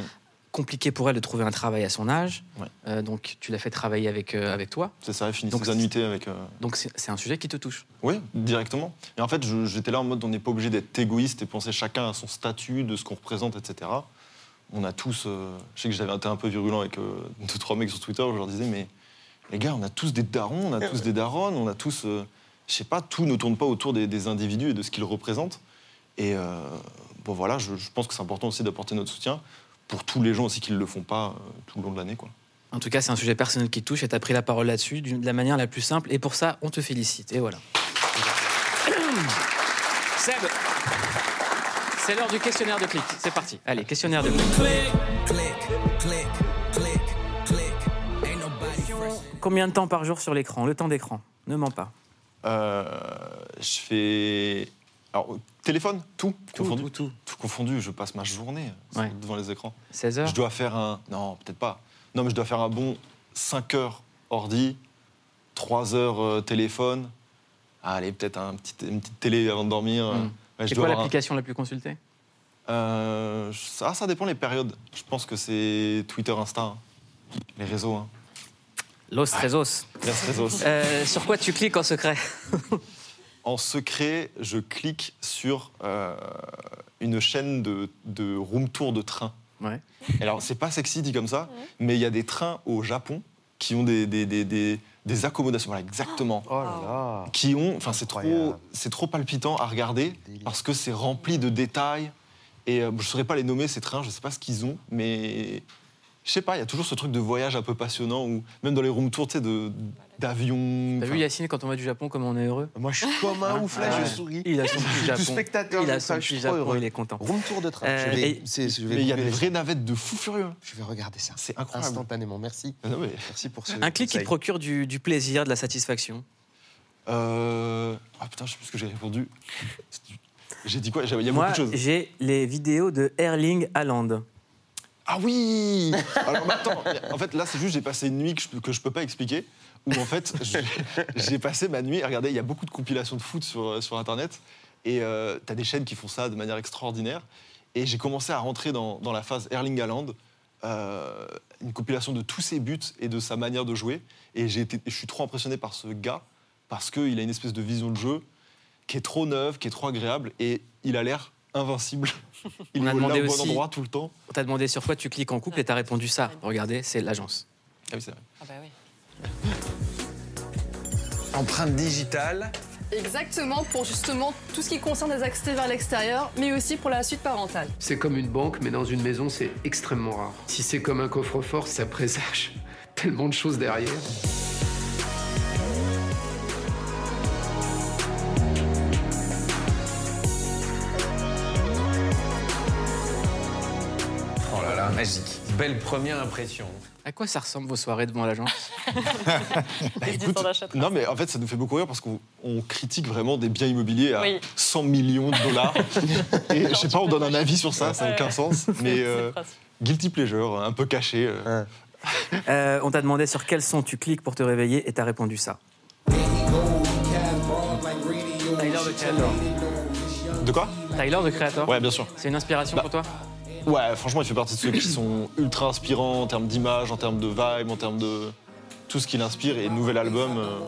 [SPEAKER 1] Compliqué pour elle de trouver un travail à son âge.
[SPEAKER 9] Ouais.
[SPEAKER 1] Euh, donc tu l'as fait travailler avec, avec toi.
[SPEAKER 9] C'est ça, elle finit
[SPEAKER 1] Donc,
[SPEAKER 9] ses annuités avec.
[SPEAKER 1] Donc c'est un sujet qui te touche.
[SPEAKER 9] Oui, directement. Et en fait, j'étais là en mode on n'est pas obligé d'être égoïste et penser chacun à son statut, de ce qu'on représente, etc. On a tous. euh, je sais que j'avais été un peu virulent avec euh, deux, trois mecs sur Twitter où je leur disais mais les gars, on a tous des darons, on a tous des daronnes, on a tous. euh, je sais pas, tout ne tourne pas autour des, des individus et de ce qu'ils représentent. Et euh, bon, voilà, je, je pense que c'est important aussi d'apporter notre soutien pour tous les gens aussi qui ne le font pas euh, tout le long de l'année. quoi.
[SPEAKER 1] En tout cas, c'est un sujet personnel qui te touche et tu as pris la parole là-dessus de la manière la plus simple. Et pour ça, on te félicite. Et voilà. Seb, c'est l'heure du questionnaire de clic. C'est parti. Allez, questionnaire de clic. Combien de temps par jour sur l'écran Le temps d'écran? Ne mens pas.
[SPEAKER 9] Euh, je fais. Alors, téléphone, tout,
[SPEAKER 1] Tout,
[SPEAKER 9] confondu.
[SPEAKER 1] tout, tout.
[SPEAKER 9] confondu, je passe ma journée euh,
[SPEAKER 1] Ouais.
[SPEAKER 9] devant les écrans.
[SPEAKER 1] 16 heures
[SPEAKER 9] Je dois faire un. Non, peut-être pas. Non, mais je dois faire un bon 5 heures ordi, 3 heures euh, téléphone. Allez, peut-être un petit, une petite télé avant de dormir.
[SPEAKER 1] Hmm.
[SPEAKER 9] Ouais,
[SPEAKER 1] C'est quoi
[SPEAKER 9] un-
[SPEAKER 1] l'application la plus consultée
[SPEAKER 9] Euh, ça, ça dépend les périodes. Je pense que c'est Twitter, Insta, hein. les réseaux. hein.
[SPEAKER 1] Los Rezos.
[SPEAKER 9] Los Rezos.
[SPEAKER 1] Euh, sur quoi tu cliques en secret
[SPEAKER 9] En secret, je clique sur euh, une chaîne de, de room tour de train.
[SPEAKER 1] Ouais.
[SPEAKER 9] Alors, c'est pas sexy dit comme ça, mais il y a des trains au Japon qui ont des, des, des, des- des accommodations, voilà, exactement.
[SPEAKER 2] Oh là là.
[SPEAKER 9] Qui ont, enfin, c'est trop, c'est trop palpitant à regarder parce que c'est rempli de détails. Et euh, je ne saurais pas les nommer, ces trains, je ne sais pas ce qu'ils ont, mais je sais pas, il y a toujours ce truc de voyage un peu passionnant, ou même dans les room tours, tu sais, de- d'avions.
[SPEAKER 1] T'as vu Yacine quand on va du Japon, comme on est heureux
[SPEAKER 2] Moi, je suis comme un ouf là,
[SPEAKER 1] Ah
[SPEAKER 2] je
[SPEAKER 1] ouais.
[SPEAKER 2] souris.
[SPEAKER 1] Il a son petit Japon.
[SPEAKER 2] tout spectateur.
[SPEAKER 1] Il a son petit Japon,
[SPEAKER 2] heureux.
[SPEAKER 1] il est content.
[SPEAKER 2] Room tour de train.
[SPEAKER 1] Euh,
[SPEAKER 2] je vais,
[SPEAKER 1] et-
[SPEAKER 2] c'est- je vais
[SPEAKER 9] mais il y a des vraies navettes de fou furieux.
[SPEAKER 2] Je vais regarder ça.
[SPEAKER 9] C'est incroyable.
[SPEAKER 2] Instantanément, merci.
[SPEAKER 9] Ah non, mais-
[SPEAKER 2] Merci pour ce
[SPEAKER 1] Un clic qui te procure du, du plaisir, de la satisfaction.
[SPEAKER 9] Euh... Ah putain, je sais plus ce que j'ai répondu. J'ai dit quoi? Il y a
[SPEAKER 1] Moi,
[SPEAKER 9] beaucoup de choses.
[SPEAKER 1] j'ai les vidéos de Erling Haaland.
[SPEAKER 9] Ah oui Alors maintenant, en fait, là, c'est juste, j'ai passé une nuit que je, que je peux pas expliquer, où en fait, j'ai- passé ma nuit à regarder. Il y a beaucoup de compilations de foot sur, sur Internet, et euh, t'as des chaînes qui font ça de manière extraordinaire. Et j'ai commencé à rentrer dans, dans la phase Erling Haaland, euh, une compilation de tous ses buts et de sa manière de jouer. Et j'ai été, je suis trop impressionné par ce gars, parce qu'il a une espèce de vision de jeu qui est trop neuve, qui est trop agréable, et il a l'air invincible. Il
[SPEAKER 1] On a
[SPEAKER 9] est
[SPEAKER 1] demandé
[SPEAKER 9] là au bon
[SPEAKER 1] aussi-
[SPEAKER 9] endroit tout le temps.
[SPEAKER 1] On t'a demandé sur quoi tu cliques en couple et t'as répondu ça. Regardez, c'est l'agence.
[SPEAKER 9] Ah oui, c'est vrai.
[SPEAKER 16] Ah bah oui.
[SPEAKER 20] Empreinte digitale.
[SPEAKER 21] Exactement, pour justement tout ce qui concerne les accès vers l'extérieur, mais aussi pour la suite parentale.
[SPEAKER 22] C'est comme une banque, mais dans une maison, c'est extrêmement rare. Si c'est comme un coffre-fort, ça présage tellement de choses derrière.
[SPEAKER 20] Oh là là, magique.
[SPEAKER 23] Belle première impression.
[SPEAKER 1] À quoi ça ressemble vos soirées devant l'agence?
[SPEAKER 9] Bah, écoute, non, mais en fait, ça nous fait beaucoup rire parce qu'on on critique vraiment des biens immobiliers à
[SPEAKER 16] Oui.
[SPEAKER 9] 100 millions de dollars. Et je sais pas, on donne un avis sur ça, ça n'a aucun sens. Mais euh, guilty pleasure, un peu caché. euh.
[SPEAKER 1] Euh, On t'a demandé sur quel son tu cliques pour te réveiller et t'as répondu ça. Tyler the Creator.
[SPEAKER 9] De quoi?
[SPEAKER 1] Tyler the Creator
[SPEAKER 9] Ouais, bien sûr.
[SPEAKER 1] C'est une inspiration pour toi?
[SPEAKER 9] Ouais, franchement, il fait partie de ceux qui sont ultra inspirants en termes d'image, en termes de vibe, en termes de tout ce qui l'inspire. Et nouvel album, euh,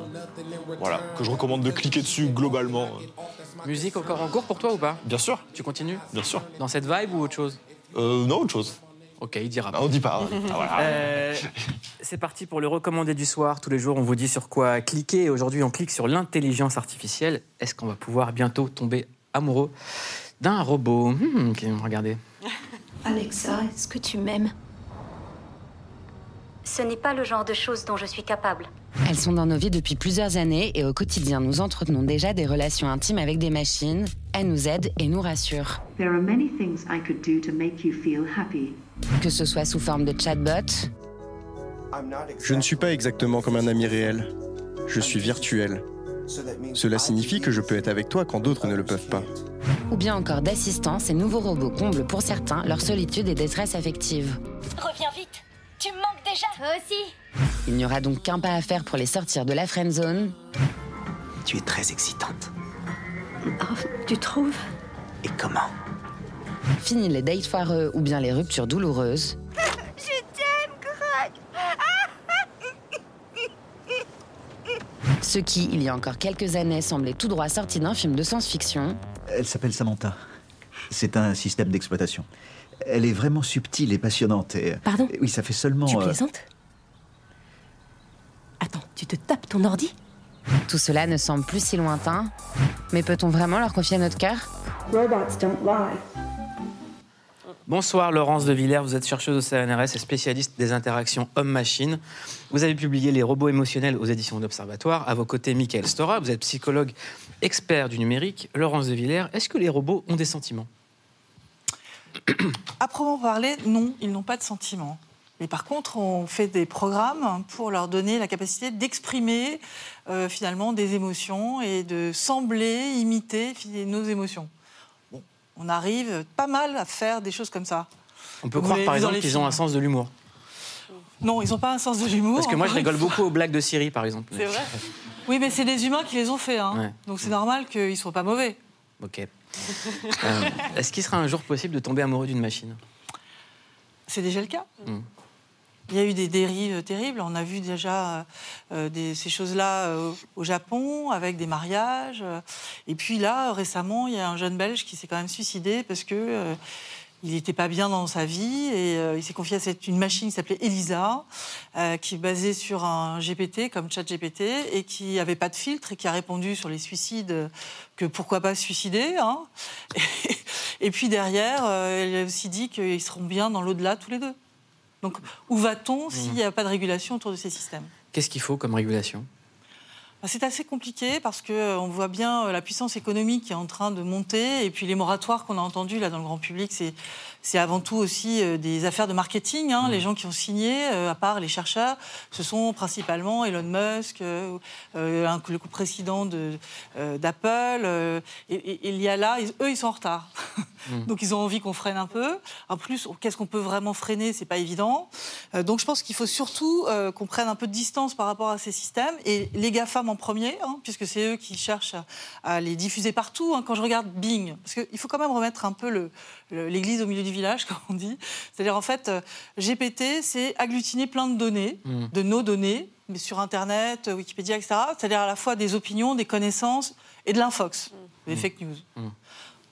[SPEAKER 9] voilà, que je recommande de cliquer dessus globalement.
[SPEAKER 1] Musique encore en cours pour toi ou pas?
[SPEAKER 9] Bien sûr.
[SPEAKER 1] Tu continues?
[SPEAKER 9] Bien sûr.
[SPEAKER 1] Dans cette vibe ou autre chose?
[SPEAKER 9] Euh, non, autre chose.
[SPEAKER 1] Ok, il dira
[SPEAKER 9] Ah, on dit pas. hein. Ah, voilà.
[SPEAKER 1] Euh, c'est parti pour le recommandé du soir. Tous les jours, on vous dit sur quoi cliquer. Aujourd'hui, on clique sur l'intelligence artificielle. Est-ce qu'on va pouvoir bientôt tomber amoureux d'un robot? Hmm, Regardez?
[SPEAKER 20] Alexa, est-ce que tu m'aimes?
[SPEAKER 24] Ce n'est pas le genre de choses dont je suis capable.
[SPEAKER 25] Elles sont dans nos vies depuis plusieurs années et au quotidien, nous entretenons déjà des relations intimes avec des machines. Elles nous aident et nous rassurent.
[SPEAKER 26] There are many things I could do to make you feel happy.
[SPEAKER 25] Que ce soit sous forme de chatbot,
[SPEAKER 27] Je ne suis pas exactement comme un ami réel. Je suis virtuel. Cela signifie que je peux être avec toi quand d'autres ne le peuvent pas.
[SPEAKER 25] ou bien encore d'assistants, ces nouveaux robots comblent pour certains leur solitude et détresse affective.
[SPEAKER 24] Reviens vite. Tu me manques déjà. Toi aussi.
[SPEAKER 25] Il n'y aura donc qu'un pas à faire pour les sortir de la friend zone.
[SPEAKER 28] Tu es très excitante.
[SPEAKER 20] Oh, tu trouves?
[SPEAKER 28] Et comment?
[SPEAKER 25] Fini les dates foireux ou bien les ruptures douloureuses. Ce qui, il y a encore quelques années, semblait tout droit sorti d'un film de science-fiction,
[SPEAKER 28] Elle s'appelle Samantha. C'est un système d'exploitation. Elle est vraiment subtile et passionnante. Et...
[SPEAKER 20] Pardon
[SPEAKER 28] Oui, ça fait seulement.
[SPEAKER 20] Tu
[SPEAKER 28] euh,
[SPEAKER 20] plaisantes? Attends, tu te tapes ton ordi?
[SPEAKER 25] Tout cela ne semble plus si lointain. Mais peut-on vraiment leur confier notre cœur?
[SPEAKER 26] Robots don't lie.
[SPEAKER 1] Bonsoir Laurence de Villers, vous êtes chercheuse au CNRS et spécialiste des interactions homme-machine. Vous avez publié Les robots émotionnels aux éditions d'Observatoire. À vos côtés, Michael Stora, vous êtes psychologue expert du numérique. Laurence de Villers, est-ce que les robots ont des sentiments?
[SPEAKER 29] À proprement parler, non, ils n'ont pas de sentiments. Mais par contre, on fait des programmes pour leur donner la capacité d'exprimer euh, finalement des émotions et de sembler imiter nos émotions. On arrive pas mal à faire des choses comme ça.
[SPEAKER 1] On peut
[SPEAKER 29] Vous
[SPEAKER 1] croire par exemple qu'ils ont un sens de l'humour.
[SPEAKER 29] Non, ils n'ont pas un sens de l'humour.
[SPEAKER 1] Parce que moi, je rigole beaucoup aux blagues de Siri, par exemple.
[SPEAKER 29] C'est vrai Oui, mais c'est des humains qui les ont fait. hein.
[SPEAKER 1] Ouais.
[SPEAKER 29] Donc c'est normal qu'ils ne soient pas mauvais.
[SPEAKER 1] Ok. Euh, Est-ce qu'il sera un jour possible de tomber amoureux d'une machine?
[SPEAKER 29] C'est déjà le cas.
[SPEAKER 1] Hmm.
[SPEAKER 29] Il y a eu des dérives terribles. On a vu déjà euh, euh, ces choses-là euh, au Japon avec des mariages. Et puis là, récemment, il y a un jeune Belge qui s'est quand même suicidé parce que il n'était pas bien dans sa vie et il s'est confié à cette, une machine qui s'appelait Elisa, qui est basée sur un GPT comme ChatGPT et qui n'avait pas de filtre et qui a répondu sur les suicides que pourquoi pas suicider. hein. Et puis derrière, elle a aussi dit qu'ils seront bien dans l'au-delà tous les deux. Donc où va-t-on s'il n'y a pas de régulation autour de ces systèmes?
[SPEAKER 1] Qu'est-ce qu'il faut comme régulation?
[SPEAKER 29] C'est assez compliqué parce qu'on voit bien euh, la puissance économique qui est en train de monter et puis les moratoires qu'on a entendus là dans le grand public, c'est c'est avant tout aussi euh, des affaires de marketing. hein. Les gens qui ont signé, euh, à part les chercheurs, ce sont principalement Elon Musk, euh, euh, le président de, euh, d'Apple. euh, et, et- il y a là, ils- eux, ils sont en retard. Donc ils ont envie qu'on freine un peu. En plus, qu'est-ce qu'on peut vraiment freiner C'est pas évident. Euh, donc je pense qu'il faut surtout euh, qu'on prenne un peu de distance par rapport à ces systèmes et les GAFAM en premier, hein, puisque c'est eux qui cherchent à, à les diffuser partout. hein. Quand je regarde Bing, parce qu'il faut quand même remettre un peu l'église au milieu du village, comme on dit. C'est-à-dire en fait, euh, GPT, c'est agglutiner plein de données,
[SPEAKER 30] Mm.
[SPEAKER 29] de nos données, mais sur Internet, euh, Wikipédia, etc. C'est-à-dire à la fois des opinions, des connaissances et de l'infox, des fake news.
[SPEAKER 1] Mm.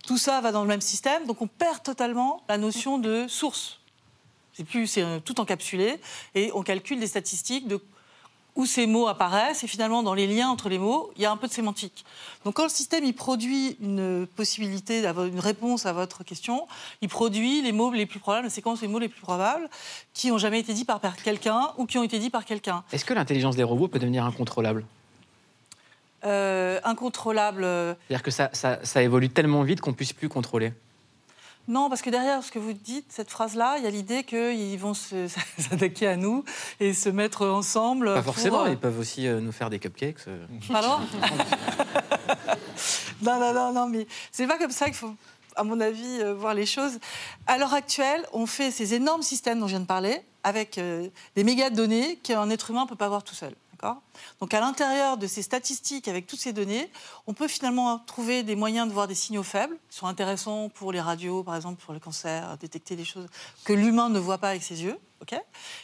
[SPEAKER 29] Tout ça va dans le même système, donc on perd totalement la notion de source. C'est plus, c'est euh, tout encapsulé et on calcule des statistiques de où ces mots apparaissent et finalement dans les liens entre les mots, il y a un peu de sémantique. Donc quand le système il produit une possibilité d'avoir une réponse à votre question, il produit les mots les plus probables, la séquence des mots les plus probables qui n'ont jamais été dits par quelqu'un ou qui ont été dits par quelqu'un.
[SPEAKER 1] Est-ce que l'intelligence des robots peut devenir incontrôlable?
[SPEAKER 29] Euh, incontrôlable. euh,
[SPEAKER 1] C'est-à-dire que ça, ça- ça évolue tellement vite qu'on puisse plus contrôler.
[SPEAKER 29] Non, parce que derrière ce que vous dites, cette phrase-là, il y a l'idée qu'ils vont s'attaquer à nous et se mettre ensemble.
[SPEAKER 1] Pas
[SPEAKER 29] pour,
[SPEAKER 1] forcément,
[SPEAKER 29] euh,
[SPEAKER 1] ils peuvent aussi euh, nous faire des cupcakes. euh.
[SPEAKER 29] Pardon? Non, non, non, non, mais c'est pas comme ça qu'il faut, à mon avis, euh, voir les choses. À l'heure actuelle, on fait ces énormes systèmes dont je viens de parler avec euh, des méga données qu'un être humain ne peut pas voir tout seul. Donc, à l'intérieur de ces statistiques, avec toutes ces données, on peut finalement trouver des moyens de voir des signaux faibles, qui sont intéressants pour les radios, par exemple, pour le cancer, détecter des choses que l'humain ne voit pas avec ses yeux. ok?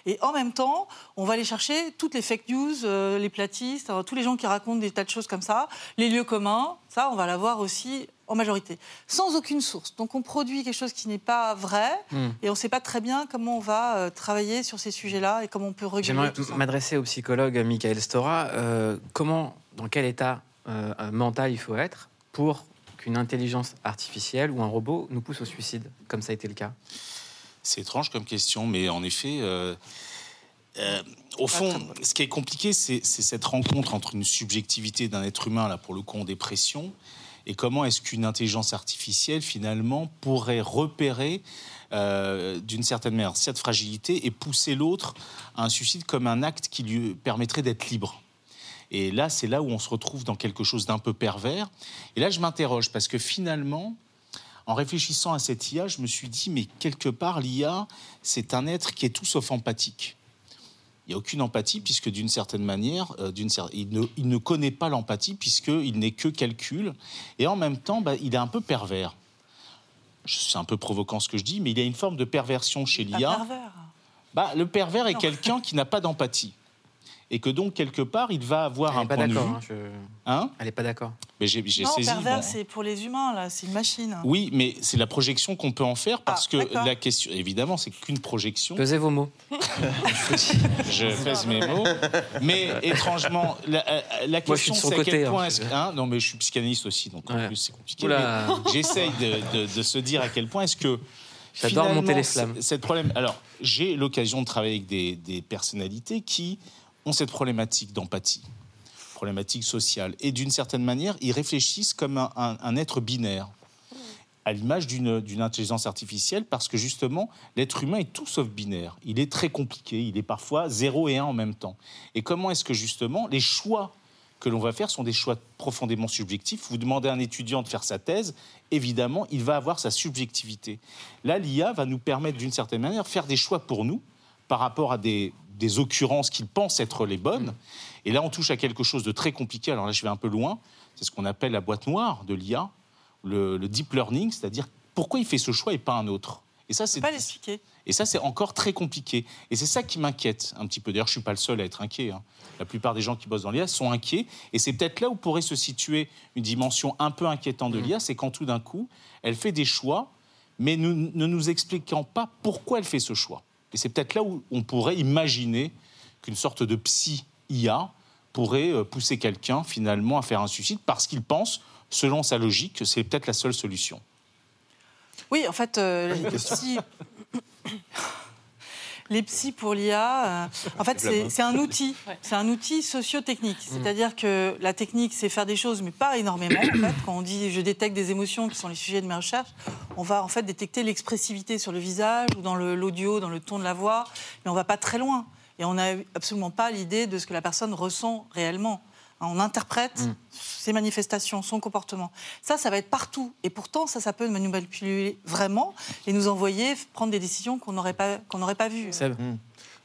[SPEAKER 29] Et en même temps, on va aller chercher toutes les fake news, euh, les platistes, euh, tous les gens qui racontent des tas de choses comme ça, les lieux communs, ça, on va l'avoir aussi en majorité, sans aucune source. Donc on produit quelque chose qui n'est pas vrai
[SPEAKER 1] Hmm.
[SPEAKER 29] et on ne sait pas très bien comment on va euh, travailler sur ces sujets-là et comment on peut réguler
[SPEAKER 1] J'aimerais m'adresser au psychologue Michael Stora. Euh, comment, dans quel état euh, mental il faut être pour qu'une intelligence artificielle ou un robot nous pousse au suicide, comme ça a été le cas?
[SPEAKER 31] C'est étrange comme question, mais en effet, euh, euh, au fond, ce qui est compliqué, c'est c'est cette rencontre entre une subjectivité d'un être humain, là pour le coup en dépression, et comment est-ce qu'une intelligence artificielle, finalement, pourrait repérer euh, d'une certaine manière cette fragilité et pousser l'autre à un suicide comme un acte qui lui permettrait d'être libre? Et là, c'est là où on se retrouve dans quelque chose d'un peu pervers. Et là, je m'interroge parce que finalement, en réfléchissant à cette IA, je me suis dit, mais quelque part, l'IA, c'est un être qui est tout sauf empathique. Il n'y a aucune empathie, puisque d'une certaine manière, euh, d'une cer- il, ne, il ne connaît pas l'empathie, puisqu'il n'est que calcul. Et en même temps, bah, il est un peu pervers. C'est un peu provoquant ce que je dis, mais il y a une forme de perversion chez l'IA.
[SPEAKER 29] pervers.
[SPEAKER 31] Bah, le pervers est quelqu'un qui n'a pas d'empathie. Et que donc, quelque part, il va avoir
[SPEAKER 1] Elle
[SPEAKER 31] un point de vue.
[SPEAKER 1] d'accord. hein, je-
[SPEAKER 31] Hein
[SPEAKER 1] Elle n'est pas d'accord.
[SPEAKER 31] Mais j'ai j'ai
[SPEAKER 29] Non,
[SPEAKER 31] saisi.
[SPEAKER 29] pervers,
[SPEAKER 31] bon.
[SPEAKER 29] c'est pour les humains, là, c'est une machine.
[SPEAKER 31] Oui, mais c'est la projection qu'on peut en faire parce
[SPEAKER 29] Ah,
[SPEAKER 31] que
[SPEAKER 29] d'accord.
[SPEAKER 31] la question, évidemment, c'est qu'une projection.
[SPEAKER 1] Pesez vos mots.
[SPEAKER 31] Je pèse mes mots. Mais étrangement, la, euh, la
[SPEAKER 1] je suis
[SPEAKER 31] question c'est à
[SPEAKER 1] côté,
[SPEAKER 31] quel
[SPEAKER 1] hein,
[SPEAKER 31] point est-ce hein, non, mais je suis psychanalyste aussi, donc en
[SPEAKER 1] Ouais.
[SPEAKER 31] plus c'est compliqué. J'essaye de, de- de se dire à quel point est-ce que.
[SPEAKER 1] J'adore monter les flammes.
[SPEAKER 31] Cette problème. Alors, j'ai l'occasion de travailler avec des, des personnalités qui cette problématique d'empathie, problématique sociale. Et d'une certaine manière, ils réfléchissent comme un- un- être binaire à l'image d'une d'une intelligence artificielle parce que justement, l'être humain est tout sauf binaire. Il est très compliqué, il est parfois 0 et 1 en même temps. Et comment est-ce que justement les choix que l'on va faire sont des choix profondément subjectifs? Vous demandez à un étudiant de faire sa thèse, évidemment, il va avoir sa subjectivité. Là, l'IA va nous permettre d'une certaine manière de faire des choix pour nous par rapport à des, des occurrences qu'il pense être les bonnes. Et là, on touche à quelque chose de très compliqué. Alors là, je vais un peu loin. C'est ce qu'on appelle la boîte noire de l'IA, le, le deep learning, c'est-à-dire pourquoi il fait ce choix et pas un autre. Et ça, c'est
[SPEAKER 29] pas l'expliquer.
[SPEAKER 31] et ça, c'est encore très compliqué. Et c'est ça qui m'inquiète un petit peu. D'ailleurs, je suis pas le seul à être inquiet. hein. La plupart des gens qui bossent dans l'IA sont inquiets. Et c'est peut-être là où pourrait se situer une dimension un peu inquiétante de l'IA, c'est quand tout d'un coup, elle fait des choix, mais nous- ne nous expliquant pas pourquoi elle fait ce choix. Et c'est peut-être là où on pourrait imaginer qu'une sorte de psy-IA pourrait euh, pousser quelqu'un finalement à faire un suicide parce qu'il pense, selon sa logique, que c'est peut-être la seule solution.
[SPEAKER 29] Oui, en fait, euh, les psys. Les psys pour l'IA, euh, en fait, c'est un outil. C'est un outil socio-technique. C'est-à-dire que la technique, c'est faire des choses, mais pas énormément. En fait, quand on dit je détecte des émotions qui sont les sujets de mes recherches, on va en fait détecter l'expressivité sur le visage ou dans l'audio, dans le ton de la voix, mais on va pas très loin. Et on n'a absolument pas l'idée de ce que la personne ressent réellement. On interprète
[SPEAKER 1] Mm.
[SPEAKER 29] ses manifestations, son comportement. Ça, ça va être partout. Et pourtant, ça, ça peut nous manipuler vraiment et nous envoyer prendre des décisions qu'on n'aurait pas, qu'on n'aurait pas vues.
[SPEAKER 9] Hmm.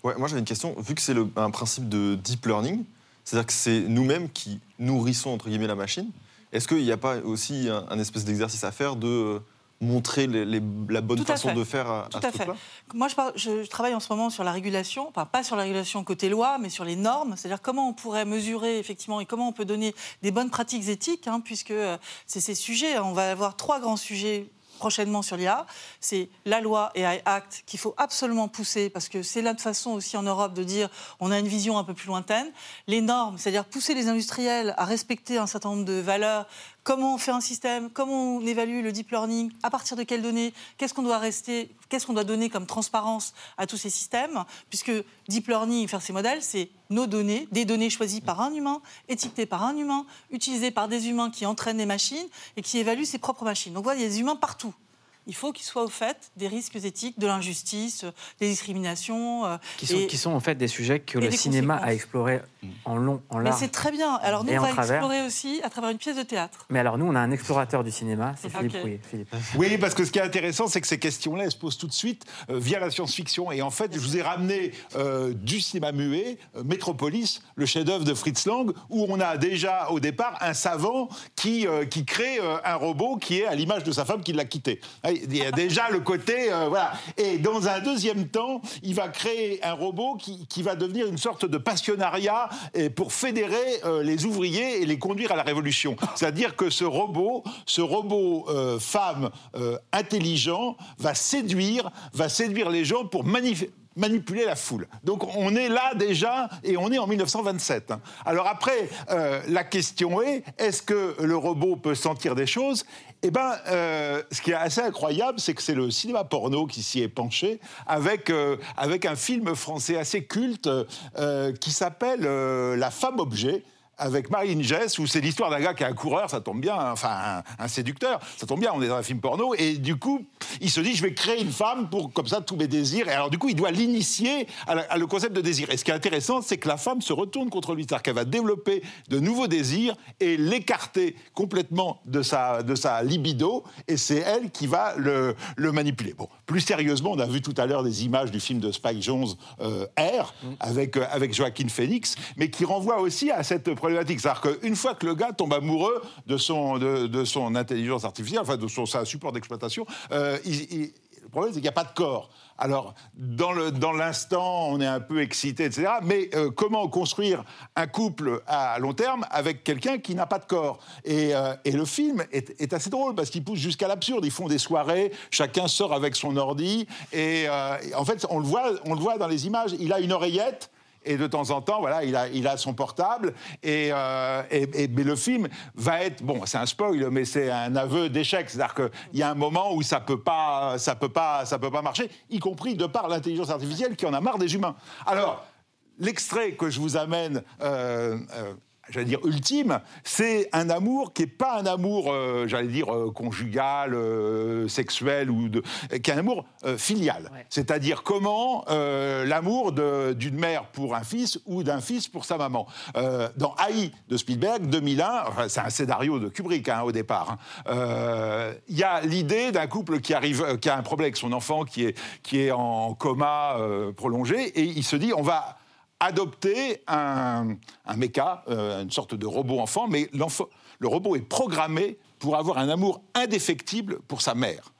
[SPEAKER 9] Ouais, moi j'avais une question. Vu que c'est le- un principe de deep learning, c'est-à-dire que c'est nous-mêmes qui nourrissons entre guillemets la machine, est-ce qu'il n'y a pas aussi un, un espèce d'exercice à faire de euh, montrer les- les- la bonne
[SPEAKER 29] Tout
[SPEAKER 9] façon de faire à,
[SPEAKER 29] Tout
[SPEAKER 9] à
[SPEAKER 29] fait. Moi, je, parle- je- je travaille en ce moment sur la régulation, enfin pas sur la régulation côté loi, mais sur les normes, c'est-à-dire comment on pourrait mesurer effectivement et comment on peut donner des bonnes pratiques éthiques, hein, puisque euh, c'est ces sujets. hein. On va avoir trois grands sujets prochainement sur l'IA. C'est la loi AI Act qu'il faut absolument pousser parce que c'est la façon aussi en Europe de dire on a une vision un peu plus lointaine. Les normes, c'est-à-dire pousser les industriels à respecter un certain nombre de valeurs. Comment on fait un système? Comment on évalue le deep learning? À partir de quelles données? Qu'est-ce qu'on doit rester? Qu'est-ce qu'on doit donner comme transparence à tous ces systèmes? Puisque deep learning, faire ces modèles, c'est nos données, des données choisies par un humain, étiquetées par un humain, utilisées par des humains qui entraînent des machines et qui évaluent ses propres machines. Donc voilà, il y a des humains partout. Il faut qu'il soit au fait des risques éthiques, de l'injustice, euh, des discriminations. euh,
[SPEAKER 1] Qui sont,
[SPEAKER 29] et-
[SPEAKER 1] qui sont en fait des sujets que le cinéma a
[SPEAKER 29] conséquences.
[SPEAKER 1] exploré en long, en
[SPEAKER 29] Mais
[SPEAKER 1] large.
[SPEAKER 29] c'est très bien. Alors nous, on va
[SPEAKER 1] travers.
[SPEAKER 29] explorer aussi à travers une pièce de théâtre.
[SPEAKER 1] Mais alors nous, on a un explorateur du cinéma, c'est. Philippe Rouillet. Philippe.
[SPEAKER 32] Oui, parce que ce qui est intéressant, c'est que ces questions-là, elles se posent tout de suite euh, via la science-fiction. Et en fait, je vous ai ramené euh, du cinéma muet, euh, Metropolis, le chef-d'œuvre de Fritz Lang, où on a déjà au départ un savant qui, euh, qui crée euh, un robot qui est à l'image de sa femme qui l'a quitté. Il y a déjà le côté. euh, voilà. Et dans un deuxième temps, il va créer un robot qui, va devenir une sorte de passionnariat pour fédérer euh, les ouvriers et les conduire à la révolution. C'est-à-dire que ce robot, ce robot euh, femme intelligent, va séduire, va séduire les gens pour manif- manipuler la foule. Donc on est là déjà et on est en 1927. hein. Alors après, euh, la question est, est-ce que le robot peut sentir des choses? Eh ben, euh, ce qui est assez incroyable, c'est que c'est le cinéma porno qui s'y est penché avec, euh, avec un film français assez culte qui s'appelle La femme objet avec Marine Jess, où c'est l'histoire d'un gars qui est un coureur, ça tombe bien, hein, enfin un, un séducteur, ça tombe bien, on est dans un film porno, et du coup, il se dit, je vais créer une femme pour, comme ça, tous mes désirs, et alors du coup, il doit l'initier à, le concept de désir. Et ce qui est intéressant, c'est que la femme se retourne contre lui, c'est-à-dire qu'elle va développer de nouveaux désirs et l'écarter complètement de sa, de sa libido, et c'est elle qui va le, le manipuler. Bon, plus sérieusement, on a vu tout à l'heure des images du film de Spike Jones, euh, R, avec, euh, avec Joaquin Phoenix, mais qui renvoie aussi à cette problématique. C'est-à-dire qu'une fois que le gars tombe amoureux de son, de, son intelligence artificielle, enfin de son, support d'exploitation, euh, le problème, c'est qu'il n'y a pas de corps. Alors, dans le- dans l'instant, on est un peu excité, etc. Mais euh, comment construire un couple à long terme avec quelqu'un qui n'a pas de corps? Et, euh, et le film est, assez drôle parce qu'il pousse jusqu'à l'absurde. Ils font des soirées, chacun sort avec son ordi. Et en fait, on le, voit, on le voit dans les images. Il a une oreillette. Et de temps en temps, voilà, il a, il a son portable. Euh, et- et- mais le film va être, bon, c'est un spoil, mais c'est un aveu d'échec. C'est-à-dire qu'il y a un moment où ça peut pas, ça peut pas, ça peut pas marcher, y compris de par l'intelligence artificielle qui en a marre des humains. Alors, l'extrait que je vous amène. euh, euh, J'allais dire ultime, c'est un amour qui n'est pas un amour, euh, j'allais dire, euh, conjugal, euh, sexuel, ou de, qui est un amour filial. C'est-à-dire comment l'amour d'une mère pour un fils ou d'un fils pour sa maman. Dans AI de Spielberg, 2001, enfin, c'est un scénario de Kubrick hein, au départ, hein, il y a l'idée d'un couple qui, arrive, qui a un problème avec son enfant qui est, qui est en coma prolongé, et il se dit, on va adopter un, un méca, euh, une sorte de robot enfant, mais l'enfant- le robot est programmé pour avoir un amour indéfectible pour sa mère.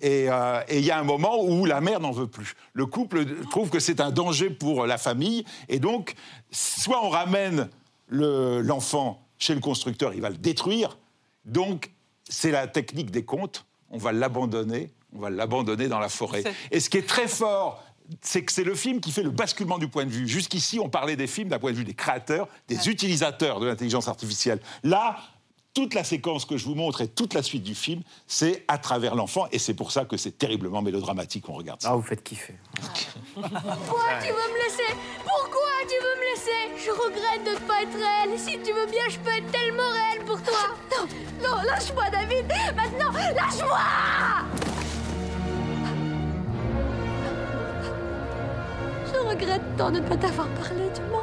[SPEAKER 32] Et euh, et il y a un moment où la mère n'en veut plus. Le couple trouve que c'est un danger pour la famille, et donc soit on ramène le- l'enfant chez le constructeur, il va le détruire. Donc c'est la technique des contes, on va l'abandonner, on va l'abandonner dans la forêt. Et ce qui est très fort, c'est que c'est le film qui fait le basculement du point de vue. Jusqu'ici, on parlait des films d'un point de vue des créateurs, des utilisateurs de l'intelligence artificielle. Là, toute la séquence que je vous montre et toute la suite du film, c'est à travers l'enfant, et c'est pour ça que c'est terriblement mélodramatique qu'on regarde ça.
[SPEAKER 1] Ah, vous faites kiffer.
[SPEAKER 24] Pourquoi tu veux me laisser? Pourquoi tu veux me laisser? Je regrette de ne pas être réelle. Si tu veux bien, je peux être tellement réelle pour toi. Non, non, lâche-moi, David. Maintenant, lâche-moi regrette tant de ne pas t'avoir parlé du manque.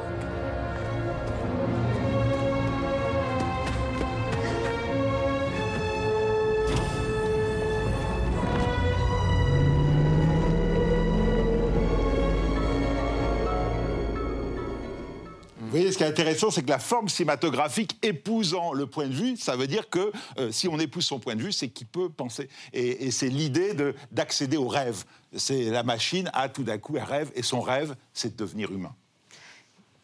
[SPEAKER 32] Ce qui est intéressant, c'est que la forme cinématographique épousant le point de vue, ça veut dire que euh, si on épouse son point de vue, c'est qu'il peut penser. Et, c'est l'idée de- d'accéder au rêve. C'est la machine a tout d'un coup un rêve, et son rêve, c'est de devenir humain.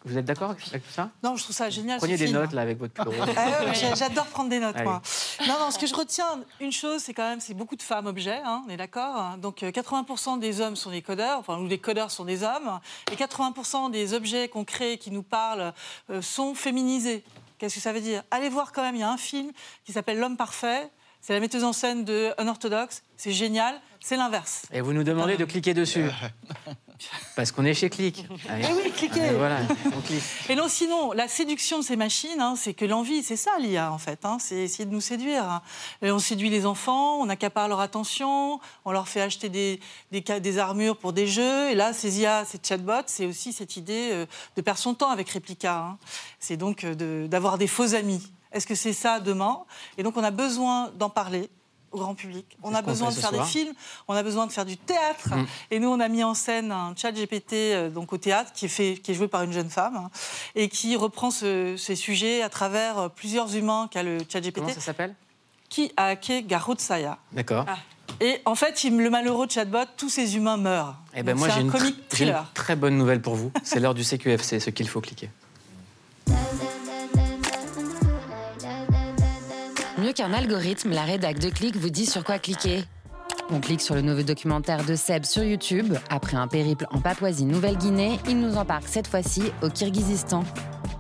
[SPEAKER 1] Vous êtes d'accord avec tout ça?
[SPEAKER 29] Non, je trouve ça génial.
[SPEAKER 1] Prenez
[SPEAKER 29] ce
[SPEAKER 1] des
[SPEAKER 29] film.
[SPEAKER 1] notes là avec votre bureau.
[SPEAKER 29] Ah J'adore prendre des notes,
[SPEAKER 1] Allez.
[SPEAKER 29] moi. Non, non, ce que je retiens, une chose, c'est quand même, c'est beaucoup de femmes objets, hein, on est d'accord Donc euh, 80% des hommes sont des codeurs, enfin, ou les codeurs sont des hommes, et 80% des objets qu'on crée, qui nous parlent, euh, sont féminisés. Qu'est-ce que ça veut dire? Allez voir quand même, il y a un film qui s'appelle L'homme parfait. c'est la metteuse en scène de Unorthodox, c'est génial, c'est l'inverse.
[SPEAKER 1] Et vous nous demandez de cliquer dessus. Parce qu'on est chez Click. Allez.
[SPEAKER 29] Eh oui, cliquez.
[SPEAKER 1] Allez, Voilà, on clique.
[SPEAKER 29] Et non, sinon, la séduction de ces machines, hein, c'est que l'envie, c'est ça l'IA en fait, hein, c'est essayer de nous séduire. hein. Et on séduit les enfants, on accapare leur attention, on leur fait acheter des, des, ca- des armures pour des jeux. Et là, ces IA, ces chatbots, c'est aussi cette idée euh, de perdre son temps avec Replica. hein. C'est donc euh, de- d'avoir des faux amis. Est-ce que c'est ça demain? Et donc, on a besoin d'en parler au grand public. On a besoin de faire des films, on a besoin de faire du théâtre.
[SPEAKER 1] Mm.
[SPEAKER 29] Et nous, on a mis en scène un chat GPT euh, donc au théâtre qui est, fait, qui est joué par une jeune femme hein, et qui reprend ce- ces sujets à travers euh, plusieurs humains qu'a le chat GPT.
[SPEAKER 1] Comment ça s'appelle?
[SPEAKER 29] Qui a hacké Garutsaya.
[SPEAKER 1] D'accord.
[SPEAKER 29] Et en fait, le malheureux chatbot, tous ces humains meurent.
[SPEAKER 1] Eh ben
[SPEAKER 29] Donc,
[SPEAKER 1] moi,
[SPEAKER 29] c'est
[SPEAKER 1] j'ai
[SPEAKER 29] un
[SPEAKER 1] une, tr- une très bonne nouvelle pour vous. C'est l'heure du CQFC, ce qu'il faut cliquer.
[SPEAKER 25] Qu'un algorithme, la rédac de Click vous dit sur quoi cliquer. On clique sur le nouveau documentaire de Seb sur YouTube. Après un périple en Papouasie-Nouvelle-Guinée, il nous embarque cette fois-ci au Kirghizistan.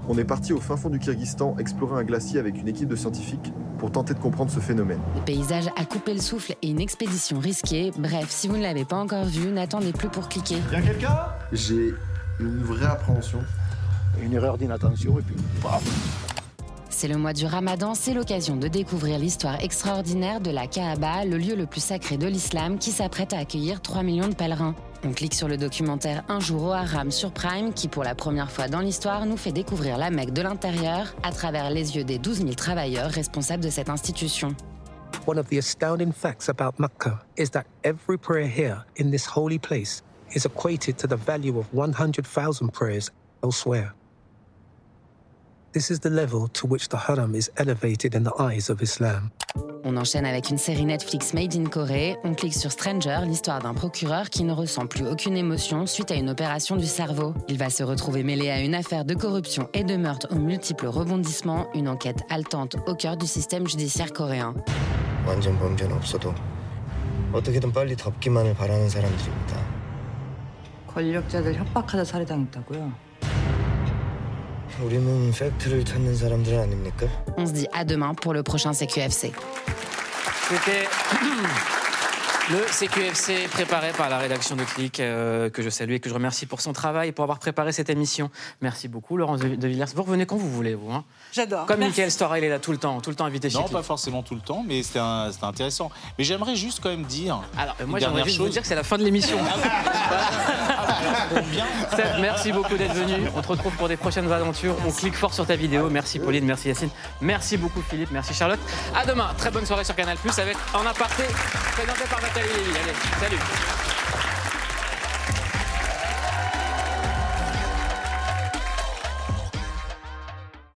[SPEAKER 14] On est parti au fin fond du Kyrgyzstan explorer un glacier avec une équipe de scientifiques pour tenter de comprendre ce phénomène.
[SPEAKER 25] Des paysages à couper le souffle et une expédition risquée. Bref, si vous ne l'avez pas encore vu, n'attendez plus pour cliquer.
[SPEAKER 14] Y'a quelqu'un? J'ai une vraie appréhension.
[SPEAKER 33] Une erreur d'inattention et puis paf.
[SPEAKER 25] C'est le mois du Ramadan, c'est l'occasion de découvrir l'histoire extraordinaire de la Kaaba, le lieu le plus sacré de l'islam qui s'apprête à accueillir 3 millions de pèlerins. On clique sur le documentaire Un jour au haram sur Prime qui, pour la première fois dans l'histoire, nous fait découvrir la Mecque de l'intérieur à travers les yeux des 12 000 travailleurs responsables de cette institution.
[SPEAKER 34] One of the astounding facts about Mecca is that every prayer here in this holy place is equated to the value of 100,000 prayers elsewhere. This is the level to which the haram is elevated in the eyes of Islam.
[SPEAKER 25] On enchaîne avec une série Netflix Made in Corée. On clique sur Stranger, l'histoire d'un procureur qui ne ressent plus aucune émotion suite à une opération du cerveau. Il va se retrouver mêlé à une affaire de corruption et de meurtre aux multiples rebondissements, une enquête haletante au cœur du système judiciaire coréen. On se dit à demain pour le prochain CQFC.
[SPEAKER 1] C'était le CQFC préparé par la rédaction de Click, euh, que je salue et que je remercie pour son travail et pour avoir préparé cette émission. Merci beaucoup, Laurence de Villers. Vous revenez quand vous voulez, vous. hein.
[SPEAKER 29] J'adore.
[SPEAKER 1] Comme
[SPEAKER 29] Merci.
[SPEAKER 1] Michael Stora, il est là tout le temps, tout le temps invité chez
[SPEAKER 31] Non,
[SPEAKER 1] Click.
[SPEAKER 31] pas forcément tout le temps, mais c'était intéressant. Mais j'aimerais juste quand même dire.
[SPEAKER 1] Alors, euh, moi, j'aimerais juste
[SPEAKER 31] chose.
[SPEAKER 1] vous dire que c'est la fin de l'émission. Seb, merci beaucoup d'être venu. On te retrouve pour des prochaines aventures. On clique fort sur ta vidéo. Merci Pauline, merci Yacine. Merci beaucoup Philippe, merci Charlotte. À demain. Très bonne soirée sur Canal Plus avec En aparté présenté par Nathalie Lévy. Allez, salut.